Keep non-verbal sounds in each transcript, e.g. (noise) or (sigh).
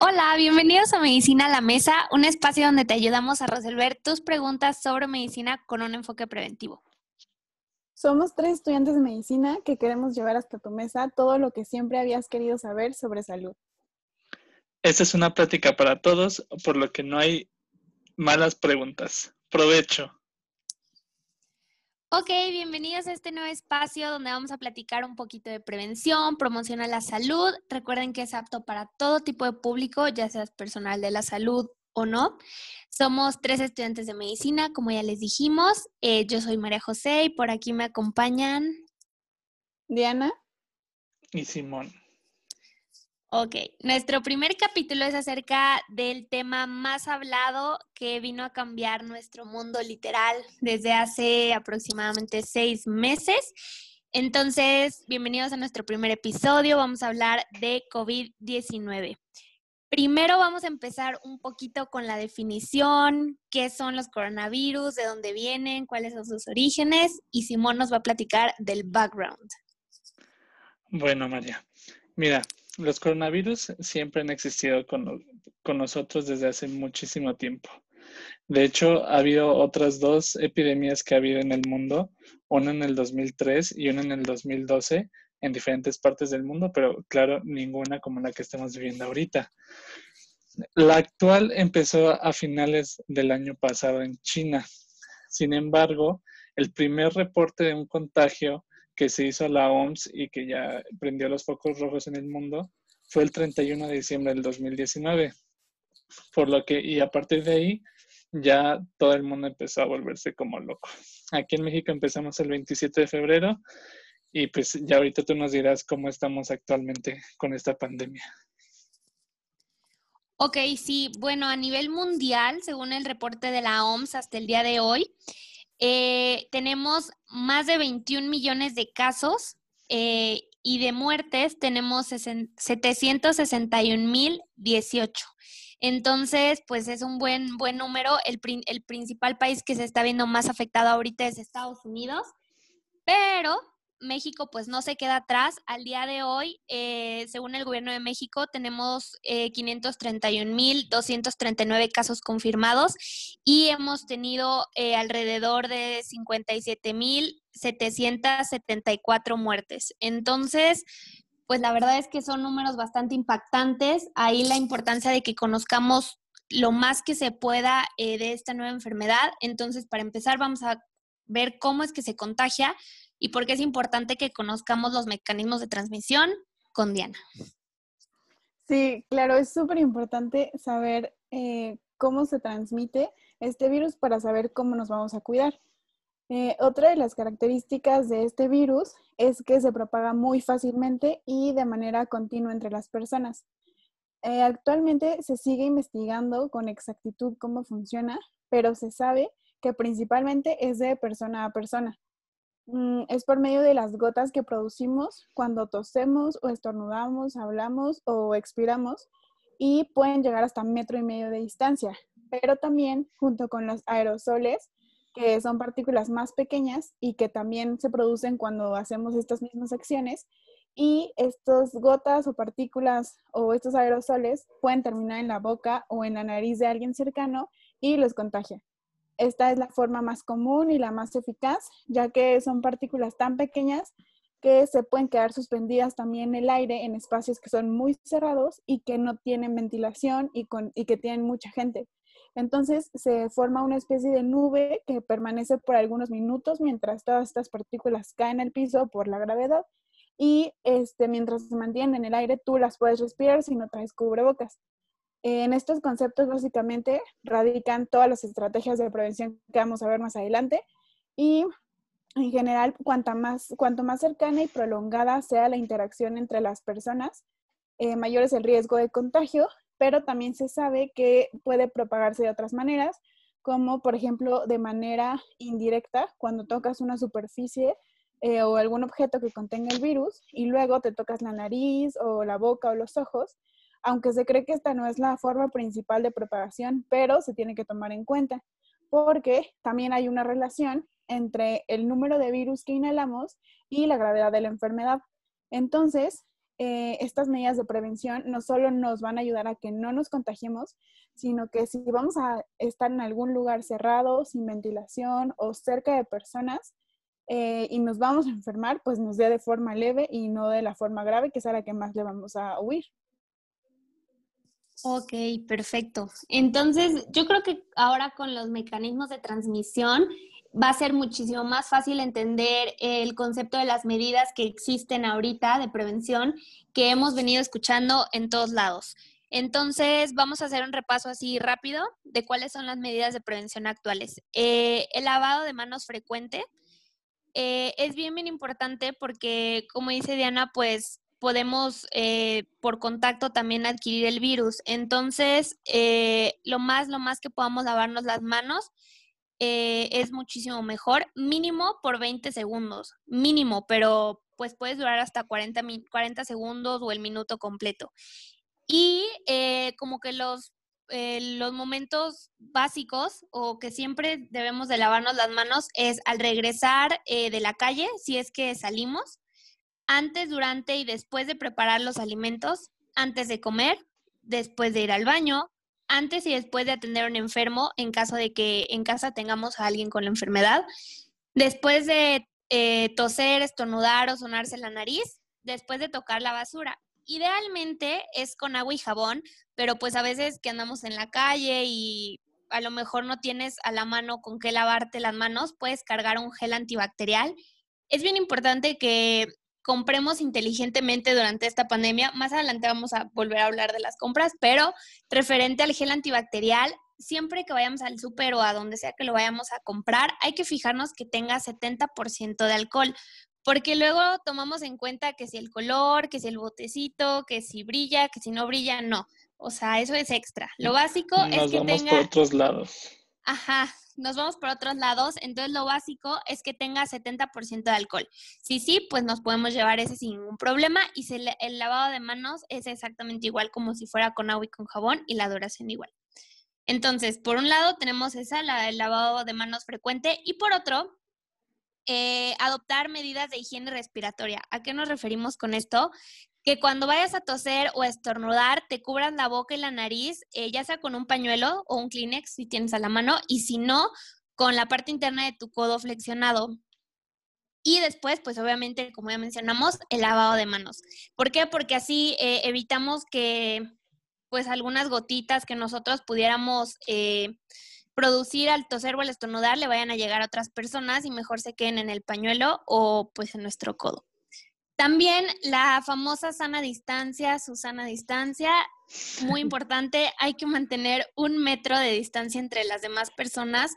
Hola, bienvenidos a Medicina a la Mesa, un espacio donde te ayudamos a resolver tus preguntas sobre medicina con un enfoque preventivo. Somos tres estudiantes de medicina que queremos llevar hasta tu mesa todo lo que siempre habías querido saber sobre salud. Esta es una plática para todos, por lo que no hay malas preguntas. Provecho. Ok, bienvenidos a este nuevo espacio donde vamos a platicar un poquito de prevención, promoción a la salud. Recuerden que es apto para todo tipo de público, ya seas personal de la salud o no. Somos tres estudiantes de medicina, como ya les dijimos. Eh, yo soy María José y por aquí me acompañan Diana y Simón. Ok, nuestro primer capítulo es acerca del tema más hablado que vino a cambiar nuestro mundo literal desde hace aproximadamente seis meses. Entonces, bienvenidos a nuestro primer episodio. Vamos a hablar de COVID-19. Primero vamos a empezar un poquito con la definición, qué son los coronavirus, de dónde vienen, cuáles son sus orígenes y Simón nos va a platicar del background. Bueno, María, mira, los coronavirus siempre han existido con, nosotros desde hace muchísimo tiempo. De hecho, ha habido otras dos epidemias que ha habido en el mundo, una en el 2003 y una en el 2012, en diferentes partes del mundo, pero claro, ninguna como la que estamos viviendo ahorita. La actual empezó a finales del año pasado en China. Sin embargo, el primer reporte de un contagio que se hizo la OMS y que ya prendió los focos rojos en el mundo fue el 31 de diciembre del 2019. Por lo que, y a partir de ahí, ya todo el mundo empezó a volverse como loco. Aquí en México empezamos el 27 de febrero y pues ya ahorita tú nos dirás cómo estamos actualmente con esta pandemia. Ok, sí, bueno, a nivel mundial, según el reporte de la OMS hasta el día de hoy, eh, tenemos más de 21 millones de casos eh, y de muertes tenemos 761.018. Entonces, pues es un buen, buen número. El principal país que se está viendo más afectado ahorita es Estados Unidos, pero México pues no se queda atrás. Al día de hoy, eh, según el gobierno de México, tenemos eh, 531.239 casos confirmados y hemos tenido eh, alrededor de 57.774 muertes. Entonces, pues la verdad es que son números bastante impactantes. Ahí la importancia de que conozcamos lo más que se pueda eh, de esta nueva enfermedad. Entonces, para empezar, vamos a ver cómo es que se contagia y por qué es importante que conozcamos los mecanismos de transmisión con Diana. Sí, claro, es súper importante saber eh, cómo se transmite este virus para saber cómo nos vamos a cuidar. Eh, otra de las características de este virus es que se propaga muy fácilmente y de manera continua entre las personas. Eh, actualmente se sigue investigando con exactitud cómo funciona, pero se sabe que principalmente es de persona a persona. Mm, es por medio de las gotas que producimos cuando tosemos o estornudamos, hablamos o expiramos y pueden llegar hasta metro y medio de distancia, pero también junto con los aerosoles, que son partículas más pequeñas y que también se producen cuando hacemos estas mismas acciones. Y estas gotas o partículas o estos aerosoles pueden terminar en la boca o en la nariz de alguien cercano y los contagia. Esta es la forma más común y la más eficaz, ya que son partículas tan pequeñas que se pueden quedar suspendidas también en el aire en espacios que son muy cerrados y que no tienen ventilación y, que tienen mucha gente. Entonces se forma una especie de nube que permanece por algunos minutos mientras todas estas partículas caen al piso por la gravedad y este, mientras se mantienen en el aire tú las puedes respirar si no traes cubrebocas. En estos conceptos básicamente radican todas las estrategias de prevención que vamos a ver más adelante. Y en general cuanto más cercana y prolongada sea la interacción entre las personas, eh, mayor es el riesgo de contagio, pero también se sabe que puede propagarse de otras maneras, como por ejemplo de manera indirecta, cuando tocas una superficie eh, o algún objeto que contenga el virus y luego te tocas la nariz o la boca o los ojos aunque se cree que esta no es la forma principal de propagación, pero se tiene que tomar en cuenta porque también hay una relación entre el número de virus que inhalamos y la gravedad de la enfermedad. Entonces, eh, estas medidas de prevención no solo nos van a ayudar a que no nos contagiemos, sino que si vamos a estar en algún lugar cerrado, sin ventilación o cerca de personas eh, y nos vamos a enfermar, pues nos dé de forma leve y no de la forma grave, que es a la que más le vamos a huir. Ok, perfecto. Entonces, yo creo que ahora con los mecanismos de transmisión va a ser muchísimo más fácil entender el concepto de las medidas que existen ahorita de prevención que hemos venido escuchando en todos lados. Entonces, vamos a hacer un repaso así rápido de cuáles son las medidas de prevención actuales. Eh, el lavado de manos frecuente eh, es bien, bien importante porque, como dice Diana, pues podemos eh, por contacto también adquirir el virus. Entonces, lo más, lo más que podamos lavarnos las manos eh, es muchísimo mejor, mínimo por 20 segundos, mínimo, pero pues puedes durar hasta 40, 40 segundos o el minuto completo. Y eh, como que los, eh, los momentos básicos o que siempre debemos de lavarnos las manos es al regresar de la calle, si es que salimos, antes, durante y después de preparar los alimentos, antes de comer, después de ir al baño, antes y después de atender a un enfermo en caso de que en casa tengamos a alguien con la enfermedad, después de eh, toser, estornudar o sonarse la nariz, después de tocar la basura. Idealmente es con agua y jabón, pero pues a veces que andamos en la calle y a lo mejor no tienes a la mano con qué lavarte las manos, puedes cargar un gel antibacterial. Es bien importante que compremos inteligentemente durante esta pandemia. Más adelante vamos a volver a hablar de las compras, pero referente al gel antibacterial, siempre que vayamos al súper o a donde sea que lo vayamos a comprar, hay que fijarnos que tenga 70% de alcohol, porque luego tomamos en cuenta que si el color, que si el botecito, que si brilla, que si no brilla, no. O sea, eso es extra. Lo básico es que vamos por otros lados. Ajá, nos vamos por otros lados, entonces lo básico es que tenga 70% de alcohol. Si sí, pues nos podemos llevar ese sin ningún problema y el lavado de manos es exactamente igual como si fuera con agua y con jabón y la duración igual. Entonces, por un lado tenemos esa, el lavado de manos frecuente y por otro, eh, adoptar medidas de higiene respiratoria. ¿A qué nos referimos con esto? Que cuando vayas a toser o estornudar, te cubras la boca y la nariz, eh, ya sea con un pañuelo o un Kleenex si tienes a la mano, y si no, con la parte interna de tu codo flexionado. Y después, pues obviamente, como ya mencionamos, el lavado de manos. ¿Por qué? Porque así eh, evitamos que, pues, algunas gotitas que nosotros pudiéramos eh, producir al toser o al estornudar le vayan a llegar a otras personas y mejor se queden en el pañuelo o, pues, en nuestro codo. También la famosa sana distancia, su sana distancia, muy (laughs) importante, hay que mantener un metro de distancia entre las demás personas.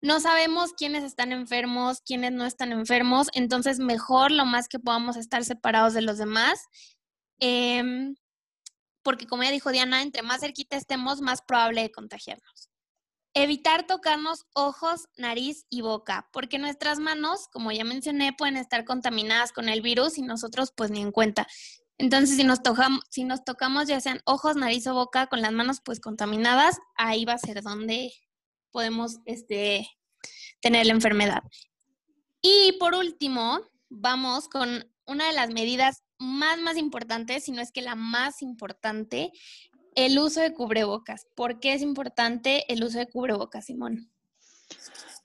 No sabemos quiénes están enfermos, quiénes no están enfermos, entonces mejor lo más que podamos estar separados de los demás. Em, porque como ya dijo Diana, entre más cerquita estemos, más probable de contagiarnos. Evitar tocarnos ojos, nariz y boca, porque nuestras manos, como ya mencioné, pueden estar contaminadas con el virus y nosotros pues ni en cuenta. Entonces, si nos, tocamos, si nos tocamos ya sean ojos, nariz o boca con las manos pues contaminadas, ahí va a ser donde podemos este, tener la enfermedad. Y por último, vamos con una de las medidas más, más importantes, si no es que la más importante, el uso de cubrebocas. ¿Por qué es importante el uso de cubrebocas, Simón?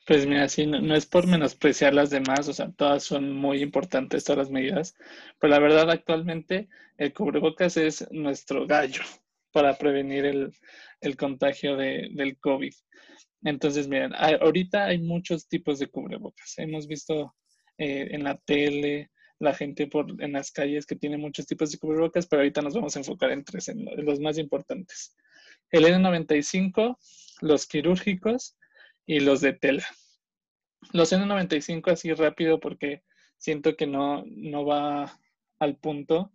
Pues mira, sí, no, es por menospreciar las demás, o sea, todas son muy importantes, todas las medidas, pero la verdad actualmente el cubrebocas es nuestro gallo para prevenir el, contagio de, del COVID. Entonces, miren, ahorita hay muchos tipos de cubrebocas. Hemos visto eh, en la tele, la gente por, en las calles que tiene muchos tipos de cubrebocas, pero ahorita nos vamos a enfocar en tres, en los más importantes. El N95, los quirúrgicos y los de tela. Los N95 así rápido porque siento que no, no va al punto.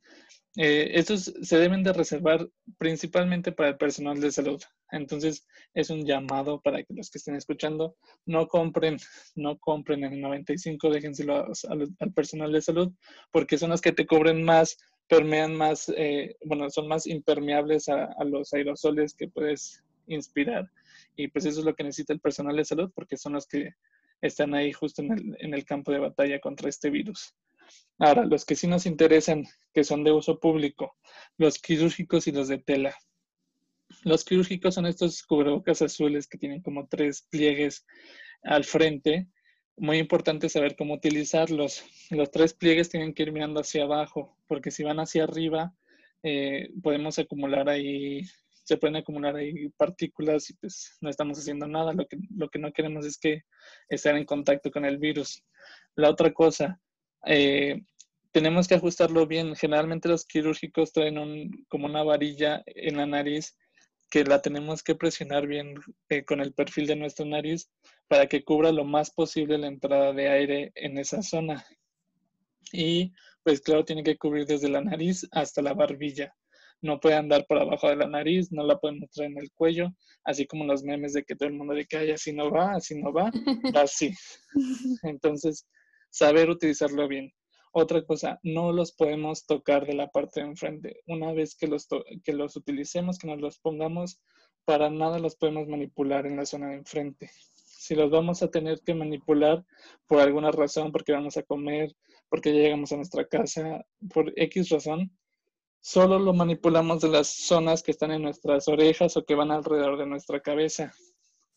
Eh, estos se deben de reservar principalmente para el personal de salud. Entonces es un llamado para que los que estén escuchando no compren, no compren en el 95, déjenselo al, personal de salud, porque son los que te cubren más, permean más, eh, bueno, son más impermeables a, los aerosoles que puedes inspirar. Y pues eso es lo que necesita el personal de salud, porque son los que están ahí justo en el, en el campo de batalla contra este virus. Ahora, los que sí nos interesan, que son de uso público, los quirúrgicos y los de tela. Los quirúrgicos son estos cubrebocas azules que tienen como tres pliegues al frente. Muy importante saber cómo utilizarlos. Los tres pliegues tienen que ir mirando hacia abajo, porque si van hacia arriba, eh, podemos acumular ahí, se pueden acumular ahí partículas y pues no estamos haciendo nada. Lo que, lo que no queremos es que estar en contacto con el virus. La otra cosa, eh, tenemos que ajustarlo bien. Generalmente los quirúrgicos traen un, como una varilla en la nariz que la tenemos que presionar bien eh, con el perfil de nuestra nariz para que cubra lo más posible la entrada de aire en esa zona. Y pues claro, tiene que cubrir desde la nariz hasta la barbilla. No puede andar por abajo de la nariz, no la podemos traer en el cuello, así como los memes de que todo el mundo de que Ay, así no va, así no va, (laughs) así. Entonces, saber utilizarlo bien. Otra cosa, no los podemos tocar de la parte de enfrente. Una vez que los, que los utilicemos, que nos los pongamos, para nada los podemos manipular en la zona de enfrente. Si los vamos a tener que manipular por alguna razón, porque vamos a comer, porque llegamos a nuestra casa, por X razón, solo lo manipulamos de las zonas que están en nuestras orejas o que van alrededor de nuestra cabeza.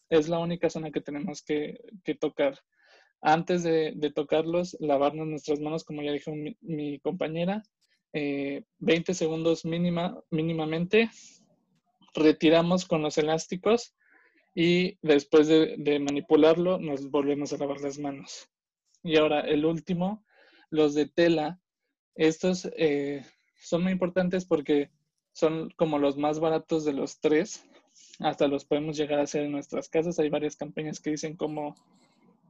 Es la única zona que tenemos que, que tocar antes de, tocarlos, lavarnos nuestras manos, como ya dijo mi, compañera, 20 eh, segundos mínima, mínimamente, retiramos con los elásticos y después de, manipularlo nos volvemos a lavar las manos. Y ahora el último, los de tela. Estos eh, son muy importantes porque son como los más baratos de los tres. Hasta los podemos llegar a hacer en nuestras casas. Hay varias campañas que dicen cómo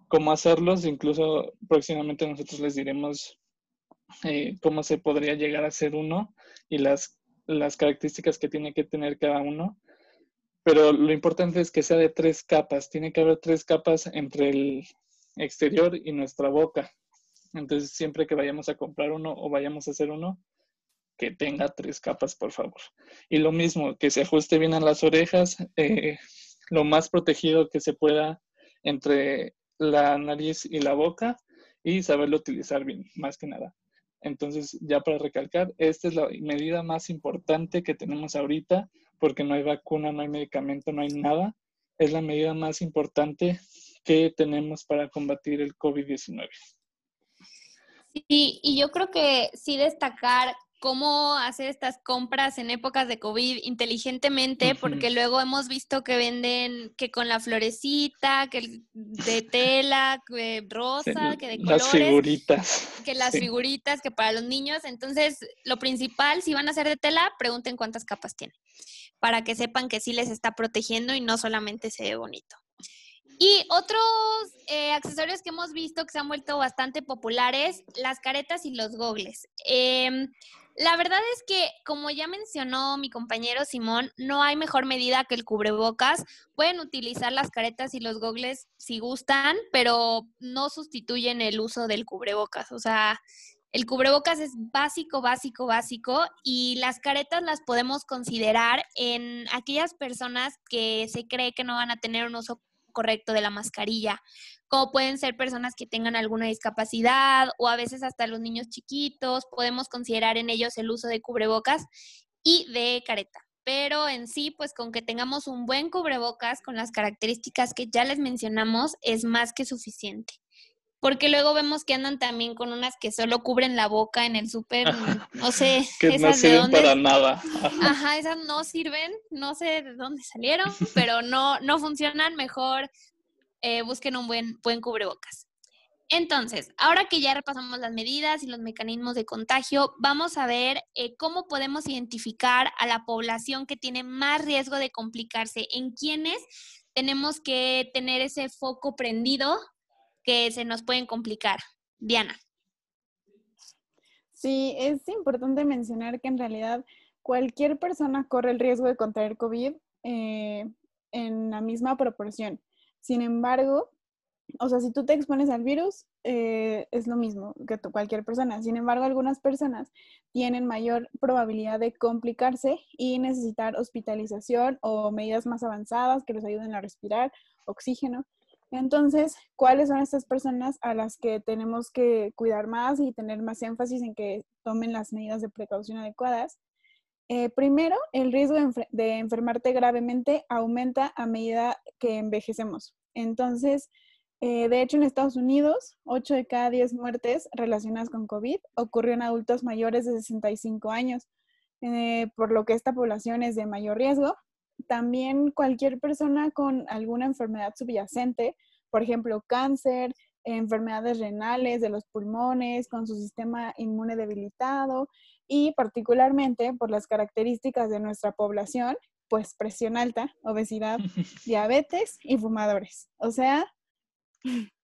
cómo hacerlos. Incluso próximamente nosotros les diremos eh, cómo se podría llegar a hacer uno y las, las características que tiene que tener cada uno. Pero lo importante es que sea de tres capas. Tiene que haber tres capas entre el exterior y nuestra boca. Entonces, siempre que vayamos a comprar uno o vayamos a hacer uno, que tenga tres capas, por favor. Y lo mismo, que se ajuste bien a las orejas, eh, lo más protegido que se pueda entre la nariz y la boca y saberlo utilizar bien, más que nada. Entonces, ya para recalcar, esta es la medida más importante que tenemos ahorita, porque no hay vacuna, no hay medicamento, no hay nada. Es la medida más importante que tenemos para combatir el COVID-19. y yo creo que sí destacar cómo hacer estas compras en épocas de COVID inteligentemente, porque luego hemos visto que venden que con la florecita, que de tela, que rosa, que de colores. Las figuritas. Que las figuritas, que para los niños. Entonces, lo principal, si van a hacer de tela, pregunten cuántas capas tienen, para que sepan que sí les está protegiendo y no solamente se ve bonito. Y otros eh, accesorios que hemos visto que se han vuelto bastante populares, las caretas y los gogles. Em, la verdad es que, como ya mencionó mi compañero Simón, no hay mejor medida que el cubrebocas. Pueden utilizar las caretas y los gogles si gustan, pero no sustituyen el uso del cubrebocas. O sea, el cubrebocas es básico, básico, básico y las caretas las podemos considerar en aquellas personas que se cree que no van a tener un uso correcto de la mascarilla, como pueden ser personas que tengan alguna discapacidad o a veces hasta los niños chiquitos, podemos considerar en ellos el uso de cubrebocas y de careta. Pero en sí, pues con que tengamos un buen cubrebocas con las características que ya les mencionamos, es más que suficiente porque luego vemos que andan también con unas que solo cubren la boca en el súper, (laughs) no sé, (laughs) que no sirven para nada. (laughs) Ajá. esas no sirven, no sé de dónde salieron, pero no, no funcionan, mejor eh, busquen un buen, buen cubrebocas. Entonces, ahora que ya repasamos las medidas y los mecanismos de contagio, vamos a ver eh, cómo podemos identificar a la población que tiene más riesgo de complicarse, en quienes tenemos que tener ese foco prendido que se nos pueden complicar. Diana. Sí, es importante mencionar que en realidad cualquier persona corre el riesgo de contraer COVID eh, en la misma proporción. Sin embargo, o sea, si tú te expones al virus, eh, es lo mismo que cualquier persona. Sin embargo, algunas personas tienen mayor probabilidad de complicarse y necesitar hospitalización o medidas más avanzadas que los ayuden a respirar, oxígeno. Entonces, ¿cuáles son estas personas a las que tenemos que cuidar más y tener más énfasis en que tomen las medidas de precaución adecuadas? Eh, primero, el riesgo de, enfermarte gravemente aumenta a medida que envejecemos. Entonces, eh, de hecho, en Estados Unidos, 8 de cada 10 muertes relacionadas con COVID ocurrió en adultos mayores de 65 años, eh, por lo que esta población es de mayor riesgo también cualquier persona con alguna enfermedad subyacente, por ejemplo, cáncer, enfermedades renales de los pulmones, con su sistema inmune debilitado y particularmente por las características de nuestra población, pues presión alta, obesidad, (laughs) diabetes y fumadores. O sea,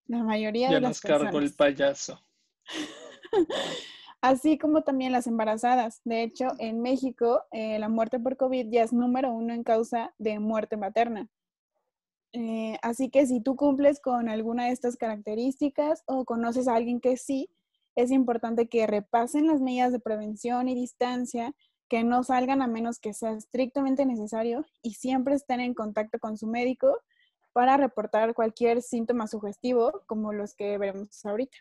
la mayoría de las. Ya nos cargó el payaso. (laughs) así como también las embarazadas. De hecho, en México, eh, la muerte por COVID ya es número uno en causa de muerte materna. Eh, así que si tú cumples con alguna de estas características o conoces a alguien que sí, es importante que repasen las medidas de prevención y distancia, que no salgan a menos que sea estrictamente necesario y siempre estén en contacto con su médico para reportar cualquier síntoma sugestivo como los que veremos ahorita.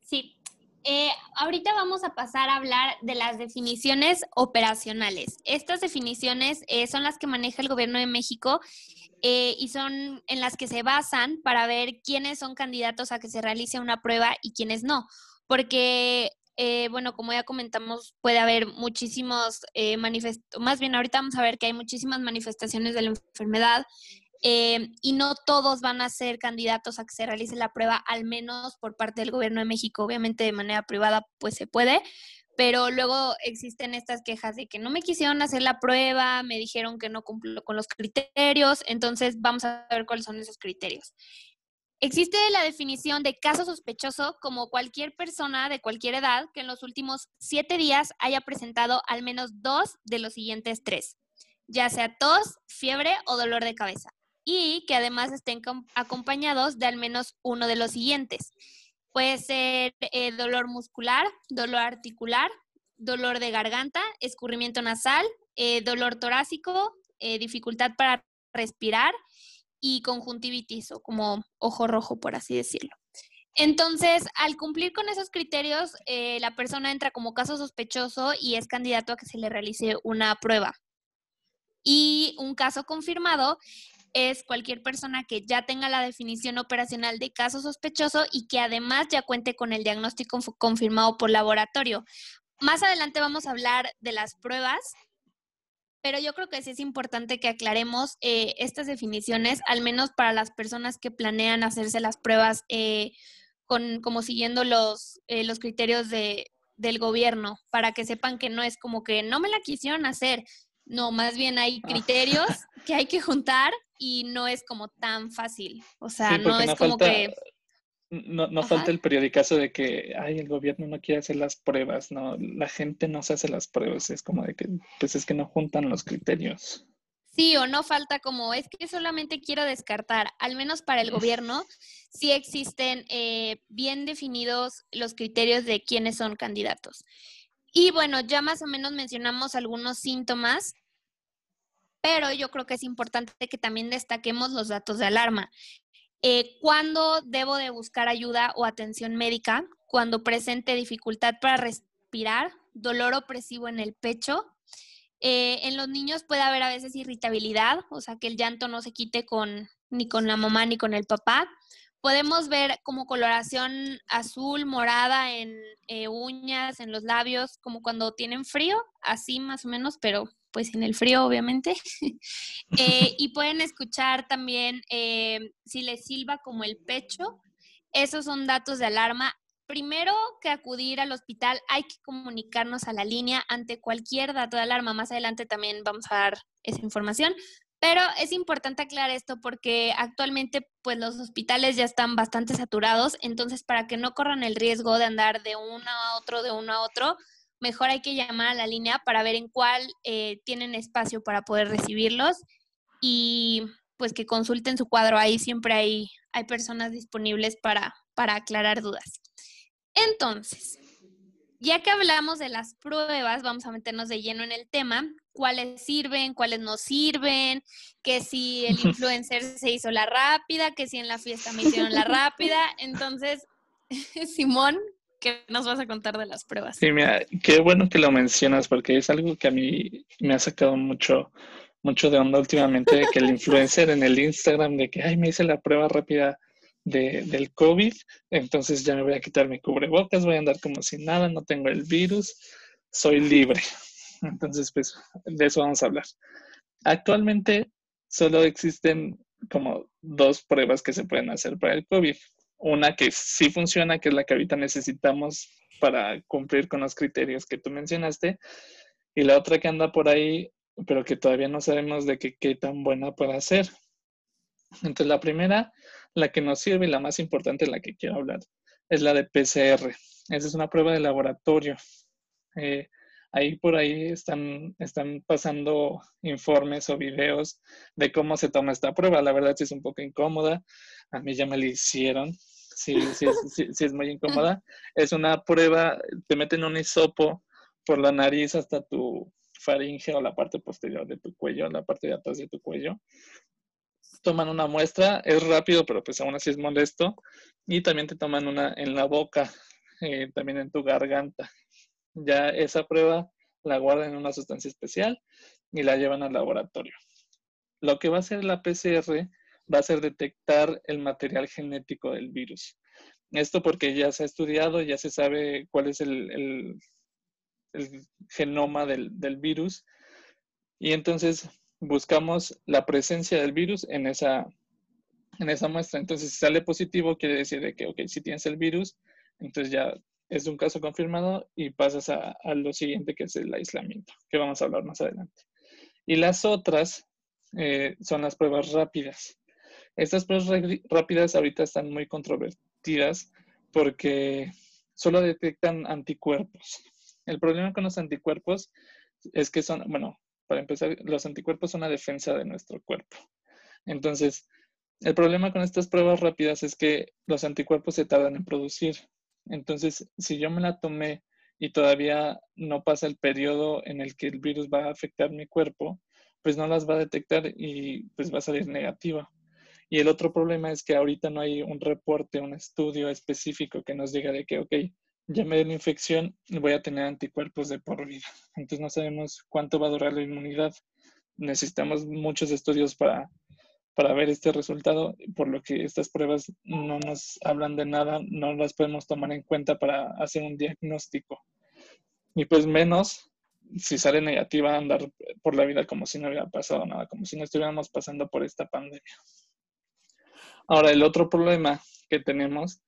Sí, eh, ahorita vamos a pasar a hablar de las definiciones operacionales. Estas definiciones eh, son las que maneja el gobierno de México eh, y son en las que se basan para ver quiénes son candidatos a que se realice una prueba y quiénes no. Porque, bueno, como ya comentamos, puede haber muchísimos manifestaciones, más bien ahorita vamos a ver que hay muchísimas manifestaciones de la enfermedad. Eh, y no todos van a ser candidatos a que se realice la prueba, al menos por parte del gobierno de México. Obviamente de manera privada pues se puede, pero luego existen estas quejas de que no me quisieron hacer la prueba, me dijeron que no cumplo con los criterios, entonces vamos a ver cuáles son esos criterios. Existe la definición de caso sospechoso como cualquier persona de cualquier edad que en los últimos siete días haya presentado al menos dos de los siguientes tres, ya sea tos, fiebre o dolor de cabeza y que además estén acompañados de al menos uno de los siguientes. Puede ser eh, dolor muscular, dolor articular, dolor de garganta, escurrimiento nasal, eh, dolor torácico, eh, dificultad para respirar y conjuntivitis o como ojo rojo, por así decirlo. Entonces, al cumplir con esos criterios, la persona entra como caso sospechoso y es candidato a que se le realice una prueba. Y un caso confirmado es cualquier persona que ya tenga la definición operacional de caso sospechoso y que además ya cuente con el diagnóstico confirmado por laboratorio. Más adelante vamos a hablar de las pruebas, pero yo creo que sí es importante que aclaremos eh, estas definiciones, al menos para las personas que planean hacerse las pruebas eh, con, como siguiendo los, eh, los criterios de, del gobierno, para que sepan que no es como que no me la quisieron hacer, no, más bien hay ah. criterios (laughs) que hay que juntar y no es como tan fácil. O sea, no es como que... No, no falta el periodicazo de que, ay, el gobierno no quiere hacer las pruebas, no, la gente no se hace las pruebas, es como de que, pues es que no juntan los criterios. Sí, o no falta como, es que solamente quiero descartar, al menos para el gobierno, (laughs) sí existen eh, bien definidos los criterios de quiénes son candidatos. Y bueno, ya más o menos mencionamos algunos síntomas, pero yo creo que es importante que también destaquemos los datos de alarma. Eh, ¿Cuándo debo de buscar ayuda o atención médica? Cuando presente dificultad para respirar, dolor opresivo en el pecho. Eh, en los niños puede haber a veces irritabilidad, o sea, que el llanto no se quite con, ni con la mamá ni con el papá podemos ver como coloración azul, morada en eh, uñas, en los labios, como cuando tienen frío, así más o menos, pero pues en el frío obviamente. (laughs) Eh, y pueden escuchar también eh, si les silba como el pecho. Esos son datos de alarma. Primero que acudir al hospital hay que comunicarnos a la línea ante cualquier dato de alarma. Más adelante también vamos a dar esa información. Pero es importante aclarar esto porque actualmente pues los hospitales ya están bastante saturados, entonces para que no corran el riesgo de andar de uno a otro, de uno a otro, mejor hay que llamar a la línea para ver en cuál eh, tienen espacio para poder recibirlos y pues que consulten su cuadro. Ahí siempre hay, hay personas disponibles para, para aclarar dudas. Entonces, ya que hablamos de las pruebas, vamos a meternos de lleno en el tema. ¿Cuáles sirven? ¿Cuáles no sirven? Que si el (laughs) influencer se hizo la rápida, que si en la fiesta me hicieron la rápida. Entonces, (laughs) Simón, ¿qué nos vas a contar de las pruebas? Sí, mira, qué bueno que lo mencionas porque es algo que a mí me ha sacado mucho, mucho de onda últimamente, que el influencer en el Instagram de que, ay, me hice la prueba rápida de, del COVID, entonces ya me voy a quitar mi cubrebocas, voy a andar como si nada, no tengo el virus, soy libre. Entonces, pues de eso vamos a hablar. Actualmente solo existen como dos pruebas que se pueden hacer para el COVID. Una que sí funciona, que es la que ahorita necesitamos para cumplir con los criterios que tú mencionaste, y la otra que anda por ahí, pero que todavía no sabemos de qué tan buena puede ser. Entonces, la primera la que nos sirve y la más importante, la que quiero hablar, es la de PCR. Esa es una prueba de laboratorio. Eh, ahí por ahí están, están pasando informes o videos de cómo se toma esta prueba. La verdad sí es un poco incómoda. A mí ya me la hicieron. Sí, sí, sí, sí es muy incómoda. (laughs) Es una prueba, te meten un hisopo por la nariz hasta tu faringe o la parte posterior de tu cuello, la parte de atrás de tu cuello toman una muestra, es rápido, pero pues aún así es molesto, y también te toman una en la boca, eh, también en tu garganta. Ya esa prueba la guardan en una sustancia especial y la llevan al laboratorio. Lo que va a hacer la PCR va a ser detectar el material genético del virus. Esto porque ya se ha estudiado, ya se sabe cuál es el, genoma del, del virus. Y entonces buscamos la presencia del virus en esa, en esa muestra. Entonces, si sale positivo, quiere decir de que, ok, si tienes el virus, entonces ya es un caso confirmado y pasas a, lo siguiente, que es el aislamiento, que vamos a hablar más adelante. Y las otras eh, son las pruebas rápidas. Estas pruebas rápidas ahorita están muy controvertidas porque solo detectan anticuerpos. El problema con los anticuerpos es que son, bueno, para empezar, los anticuerpos son una defensa de nuestro cuerpo. Entonces, el problema con estas pruebas rápidas es que los anticuerpos se tardan en producir. Entonces, si yo me la tomé y todavía no pasa el periodo en el que el virus va a afectar mi cuerpo, pues no las va a detectar y pues va a salir negativa. Y el otro problema es que ahorita no hay un reporte, un estudio específico que nos diga de que, ok, ya me dio la infección voy a tener anticuerpos de por vida. Entonces no sabemos cuánto va a durar la inmunidad. Necesitamos muchos estudios para, para ver este resultado, por lo que estas pruebas no nos hablan de nada, no las podemos tomar en cuenta para hacer un diagnóstico. Y pues menos si sale negativa andar por la vida como si no hubiera pasado nada, como si no estuviéramos pasando por esta pandemia. Ahora, el otro problema que tenemos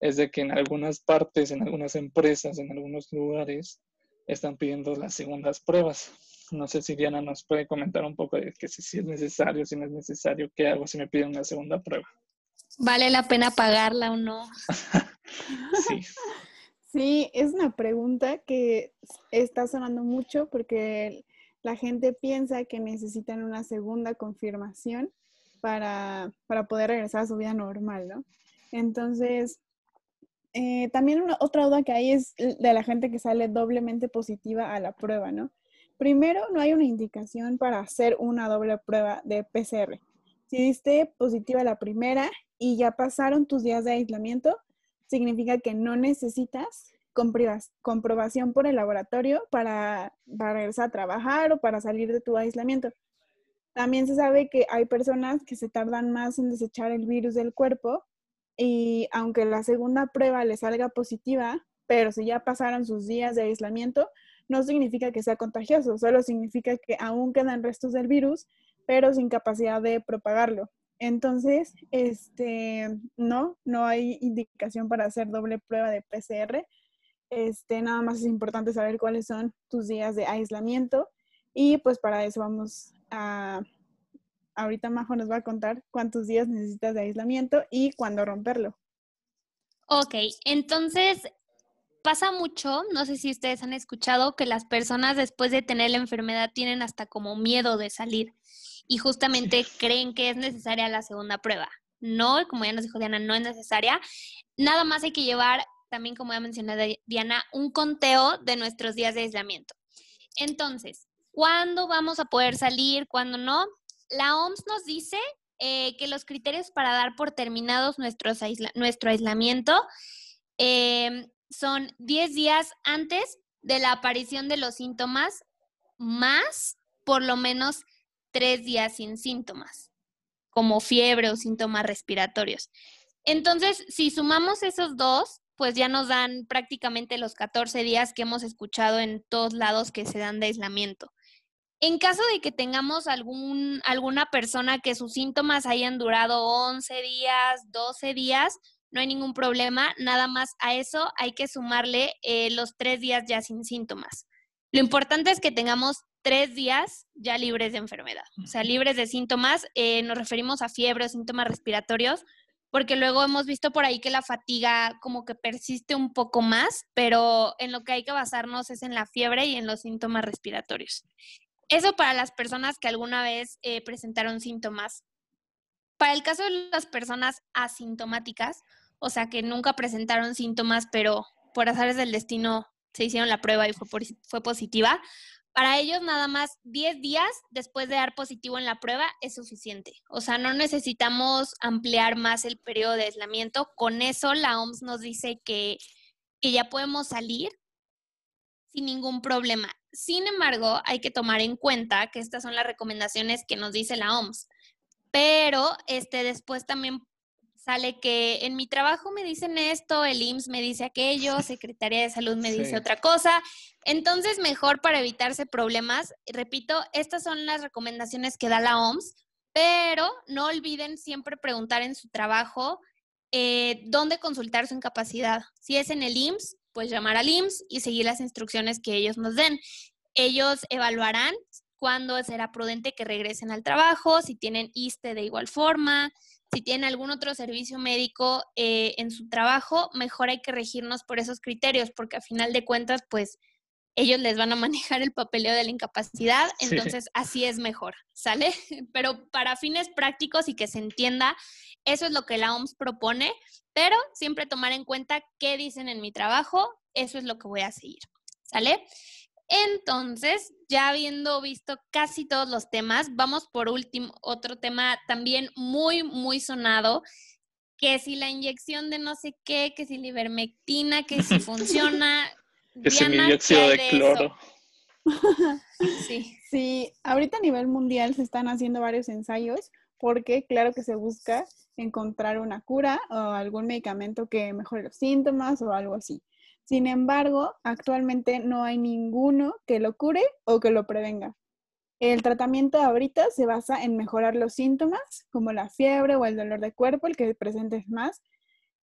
es de que en algunas partes, en algunas empresas, en algunos lugares, están pidiendo las segundas pruebas. No sé si Diana nos puede comentar un poco de que si, es necesario, si no es necesario, qué hago si me piden una segunda prueba. ¿Vale la pena pagarla o no? (laughs) sí. Sí, es una pregunta que está sonando mucho porque la gente piensa que necesitan una segunda confirmación para, para poder regresar a su vida normal, ¿no? Entonces, eh, también una, otra duda que hay es de la gente que sale doblemente positiva a la prueba, ¿no? Primero, no hay una indicación para hacer una doble prueba de PCR. Si diste positiva la primera y ya pasaron tus días de aislamiento, significa que no necesitas comprobación por el laboratorio para, para regresar a trabajar o para salir de tu aislamiento. También se sabe que hay personas que se tardan más en desechar el virus del cuerpo y aunque la segunda prueba le salga positiva, pero si ya pasaron sus días de aislamiento, no significa que sea contagioso, solo significa que aún quedan restos del virus, pero sin capacidad de propagarlo. Entonces, este, no, no hay indicación para hacer doble prueba de PCR. Este, nada más es importante saber cuáles son tus días de aislamiento y pues para eso vamos a ahorita Majo nos va a contar cuántos días necesitas de aislamiento y cuándo romperlo. Ok, entonces pasa mucho, no sé si ustedes han escuchado que las personas después de tener la enfermedad tienen hasta como miedo de salir y justamente creen que es necesaria la segunda prueba. No, como ya nos dijo Diana, no es necesaria. Nada más hay que llevar también, como ya mencionado Diana, un conteo de nuestros días de aislamiento. Entonces, ¿cuándo vamos a poder salir? ¿Cuándo no? La OMS nos dice eh, que los criterios para dar por terminados nuestros nuestro aislamiento em, son 10 días antes de la aparición de los síntomas, más por lo menos 3 días sin síntomas, como fiebre o síntomas respiratorios. Entonces, si sumamos esos dos, pues ya nos dan prácticamente los 14 días que hemos escuchado en todos lados que se dan de aislamiento. En caso de que tengamos algún, alguna persona que sus síntomas hayan durado 11 días, 12 días, no hay ningún problema, nada más a eso hay que sumarle eh, los tres días ya sin síntomas. Lo importante es que tengamos tres días ya libres de enfermedad, o sea, libres de síntomas, eh, nos referimos a fiebre o síntomas respiratorios, porque luego hemos visto por ahí que la fatiga como que persiste un poco más, pero en lo que hay que basarnos es en la fiebre y en los síntomas respiratorios. Eso para las personas que alguna vez eh, presentaron síntomas. Para el caso de las personas asintomáticas, o sea, que nunca presentaron síntomas, pero por azares del destino se hicieron la prueba y fue, positiva, para ellos nada más 10 días después de dar positivo en la prueba es suficiente. O sea, no necesitamos ampliar más el periodo de aislamiento. Con eso la OMS nos dice que, que ya podemos salir sin ningún problema. Sin embargo, hay que tomar en cuenta que estas son las recomendaciones que nos dice la OMS. Pero este, después también sale que en mi trabajo me dicen esto, el IMSS me dice aquello, Secretaría de Salud me dice otra cosa. Entonces, mejor para evitarse problemas, repito, estas son las recomendaciones que da la OMS, pero no olviden siempre preguntar en su trabajo eh, dónde consultar su incapacidad. Si es en el IMSS, pues llamar al IMSS y seguir las instrucciones que ellos nos den. Ellos evaluarán cuándo será prudente que regresen al trabajo, si tienen ISTE de igual forma, si tienen algún otro servicio médico eh, en su trabajo, mejor hay que regirnos por esos criterios, porque a final de cuentas, pues ellos les van a (laughs) manejar el papeleo de la incapacidad, entonces así es mejor, ¿sale? (laughs) Pero para fines prácticos y que se entienda, eso es lo que la OMS propone, pero siempre tomar en cuenta qué dicen en mi trabajo, eso es lo que voy a seguir, ¿sale? Entonces, ya habiendo visto casi todos los temas, vamos por último, otro tema también muy, muy sonado, que si la inyección de no sé qué, que si la ivermectina, que si (laughs) funciona. que si mi dióxido de cloro. (laughs) sí. sí, ahorita a nivel mundial se están haciendo varios ensayos porque claro que se busca encontrar una cura o algún medicamento que mejore los síntomas o algo así. Sin embargo, actualmente no hay ninguno que lo cure o que lo prevenga. El tratamiento ahorita se basa en mejorar los síntomas, como la fiebre o el dolor de cuerpo, el que presentes más,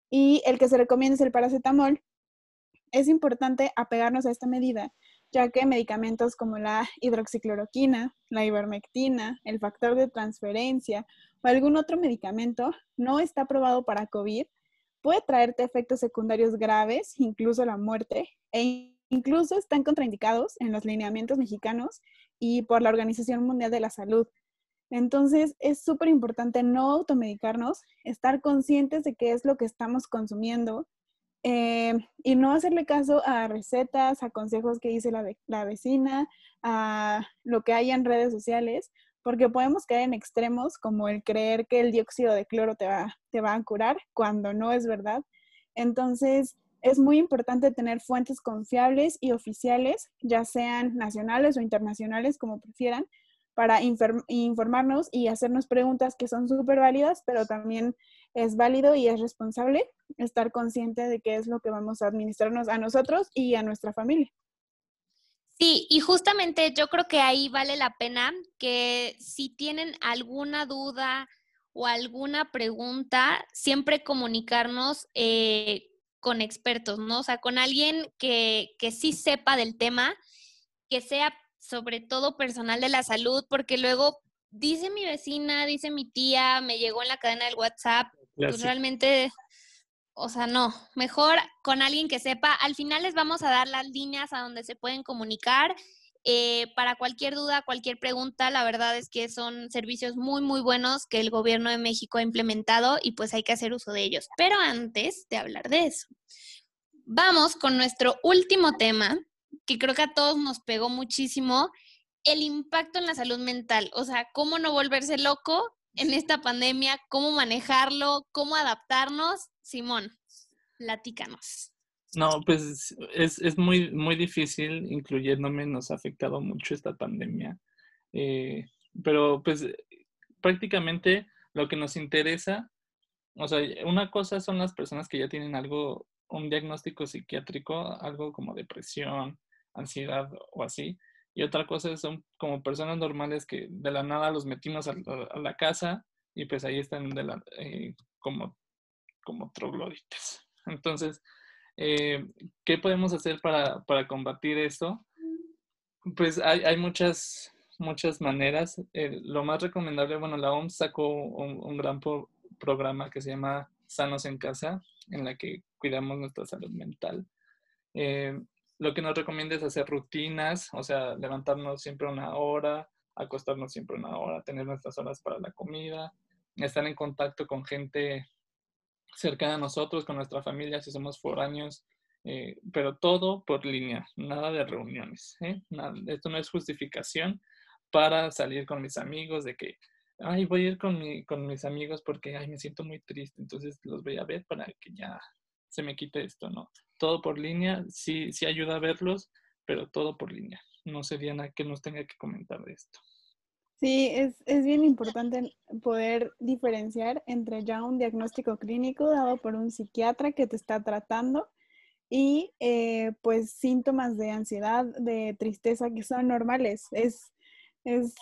y el que se recomienda es el paracetamol. Es importante apegarnos a esta medida, ya que medicamentos como la hidroxicloroquina, la ivermectina, el factor de transferencia o algún otro medicamento no está aprobado para COVID, puede traerte efectos secundarios graves, incluso la muerte, e incluso están contraindicados en los lineamientos mexicanos y por la Organización Mundial de la Salud. Entonces, es súper importante no automedicarnos, estar conscientes de qué es lo que estamos consumiendo, eh, y no hacerle caso a recetas, a consejos que dice la, la, vecina, a lo que hay en redes sociales, porque podemos caer en extremos como el creer que el dióxido de cloro te va, te va a curar cuando no es verdad. Entonces, es muy importante tener fuentes confiables y oficiales, ya sean nacionales o internacionales, como prefieran, para informarnos y hacernos preguntas que son súper válidas, pero también es válido y es responsable estar consciente de qué es lo que vamos a administrarnos a nosotros y a nuestra familia. Sí, y justamente yo creo que ahí vale la pena que si tienen alguna duda o alguna pregunta, siempre comunicarnos eh, con expertos, ¿no? O sea, con alguien que, que sí sepa del tema, que sea sobre todo personal de la salud, porque luego dice mi vecina, dice mi tía, me llegó en la cadena del WhatsApp, pues realmente, o sea, no, mejor con alguien que sepa. Al final les vamos a dar las líneas a donde se pueden comunicar. Eh, para cualquier duda, cualquier pregunta, la verdad es que son servicios muy, muy buenos que el gobierno de México ha implementado y pues hay que hacer uso de ellos. Pero antes de hablar de eso, vamos con nuestro último tema, que creo que a todos nos pegó muchísimo, el impacto en la salud mental. O sea, cómo no volverse loco en esta pandemia, cómo manejarlo, cómo adaptarnos. Simón, platícanos. No, pues es, es muy, muy difícil, incluyéndome, nos ha afectado mucho esta pandemia. Eh, pero pues prácticamente lo que nos interesa, o sea, una cosa son las personas que ya tienen algo, un diagnóstico psiquiátrico, algo como depresión, ansiedad o así, y otra cosa son como personas normales que de la nada los metimos a, la casa y pues ahí están de la, eh, como, como troglodites. Entonces, eh, ¿qué podemos hacer para, para combatir esto? Pues hay, hay muchas, muchas maneras. Eh, lo más recomendable, bueno, la OMS sacó un, gran programa que se llama Sanos en Casa, en la que cuidamos nuestra salud mental. Eh, lo que nos recomienda es hacer rutinas, o sea, levantarnos siempre una hora, acostarnos siempre una hora, tener nuestras horas para la comida, estar en contacto con gente cercana a nosotros, con nuestra familia, si somos foráneos, eh, pero todo por línea, nada de reuniones. ¿eh? esto no es justificación para salir con mis amigos de que, ay, voy a ir con, con mis amigos porque, ay, me siento muy triste, entonces los voy a ver para que ya se me quite esto, ¿no? Todo por línea, sí, sí ayuda a verlos, pero todo por línea. No sería nada que nos tenga que comentar de esto. Sí, es, es, bien importante poder diferenciar entre ya un diagnóstico clínico dado por un psiquiatra que te está tratando y eh, pues síntomas de ansiedad, de tristeza que son normales. Es, es,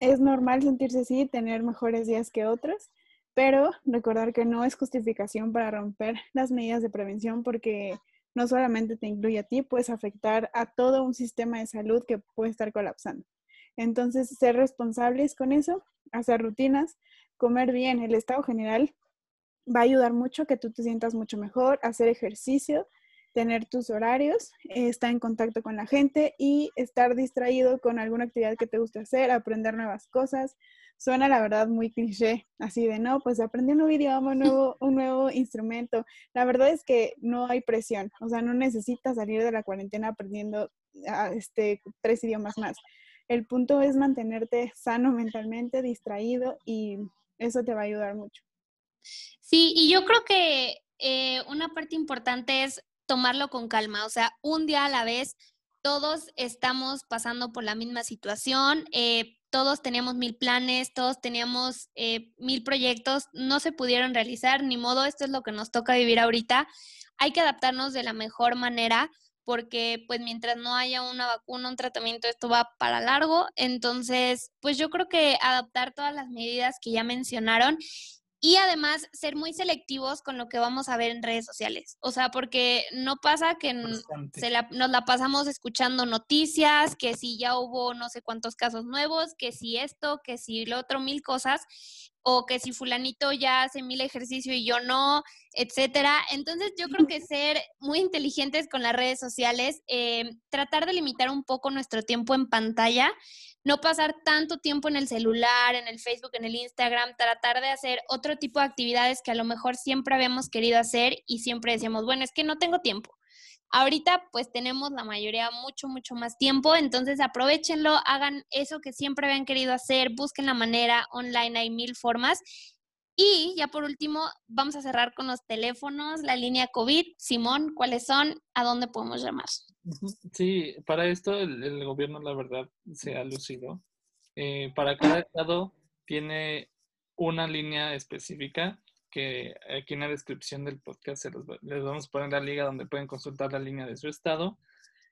es normal sentirse así, tener mejores días que otros, pero recordar que no es justificación para romper las medidas de prevención porque no solamente te incluye a ti, puedes afectar a todo un sistema de salud que puede estar colapsando. Entonces, ser responsables con eso, hacer rutinas, comer bien, el estado general va a ayudar mucho que tú te sientas mucho mejor, hacer ejercicio, tener tus horarios, estar en contacto con la gente y estar distraído con alguna actividad que te guste hacer, aprender nuevas cosas. Suena la verdad muy cliché, así de no, pues aprendí un nuevo idioma, un nuevo, un nuevo instrumento. La verdad es que no hay presión, o sea, no necesitas salir de la cuarentena aprendiendo ah, este, tres idiomas más. El punto es mantenerte sano mentalmente, distraído y eso te va a ayudar mucho. Sí, y yo creo que eh, una parte importante es tomarlo con calma, o sea, un día a la vez, todos estamos pasando por la misma situación, eh, todos teníamos mil planes, todos teníamos eh, mil proyectos, no se pudieron realizar, ni modo, esto es lo que nos toca vivir ahorita. Hay que adaptarnos de la mejor manera porque pues mientras no haya una vacuna, un tratamiento, esto va para largo. Entonces, pues yo creo que adaptar todas las medidas que ya mencionaron y además ser muy selectivos con lo que vamos a ver en redes sociales. O sea, porque no pasa que nos la pasamos escuchando noticias, que si ya hubo no sé cuántos casos nuevos, que si esto, que si lo otro, mil cosas, o que si fulanito ya hace mil ejercicio y yo no, etcétera. Entonces yo creo que ser muy inteligentes con las redes sociales, eh, tratar de limitar un poco nuestro tiempo en pantalla, no pasar tanto tiempo en el celular, en el Facebook, en el Instagram, tratar de hacer otro tipo de actividades que a lo mejor siempre habíamos querido hacer y siempre decíamos, bueno, es que no tengo tiempo. Ahorita pues tenemos la mayoría mucho, mucho más tiempo, entonces aprovechenlo, hagan eso que siempre habían querido hacer, busquen la manera, online hay mil formas. Y ya por último, vamos a cerrar con los teléfonos, la línea COVID. Simón, ¿cuáles son? ¿A dónde podemos llamar? Sí, para esto el, gobierno, la verdad, se ha lucido. Eh, para cada estado tiene una línea específica que aquí en la descripción del podcast les vamos a poner la liga donde pueden consultar la línea de su estado.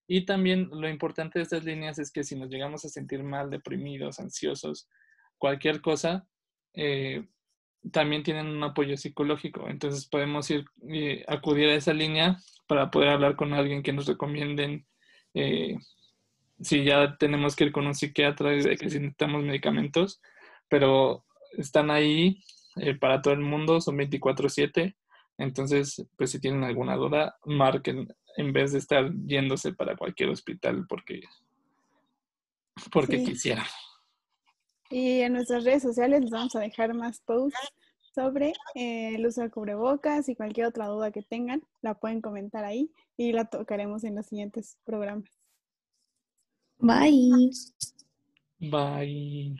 Y también lo importante de estas líneas es que si nos llegamos a sentir mal, deprimidos, ansiosos, cualquier cosa, eh, también tienen un apoyo psicológico. Entonces podemos ir eh, acudir a esa línea para poder hablar con alguien que nos recomienden eh, si ya tenemos que ir con un psiquiatra de que necesitamos medicamentos, pero están ahí eh, para todo el mundo, son 24/7. Entonces, pues si tienen alguna duda, marquen en vez de estar yéndose para cualquier hospital porque, porque quisiera. Y en nuestras redes sociales les vamos a dejar más posts sobre eh, el uso de cubrebocas y cualquier otra duda que tengan, la pueden comentar ahí y la tocaremos en los siguientes programas. Bye. Bye.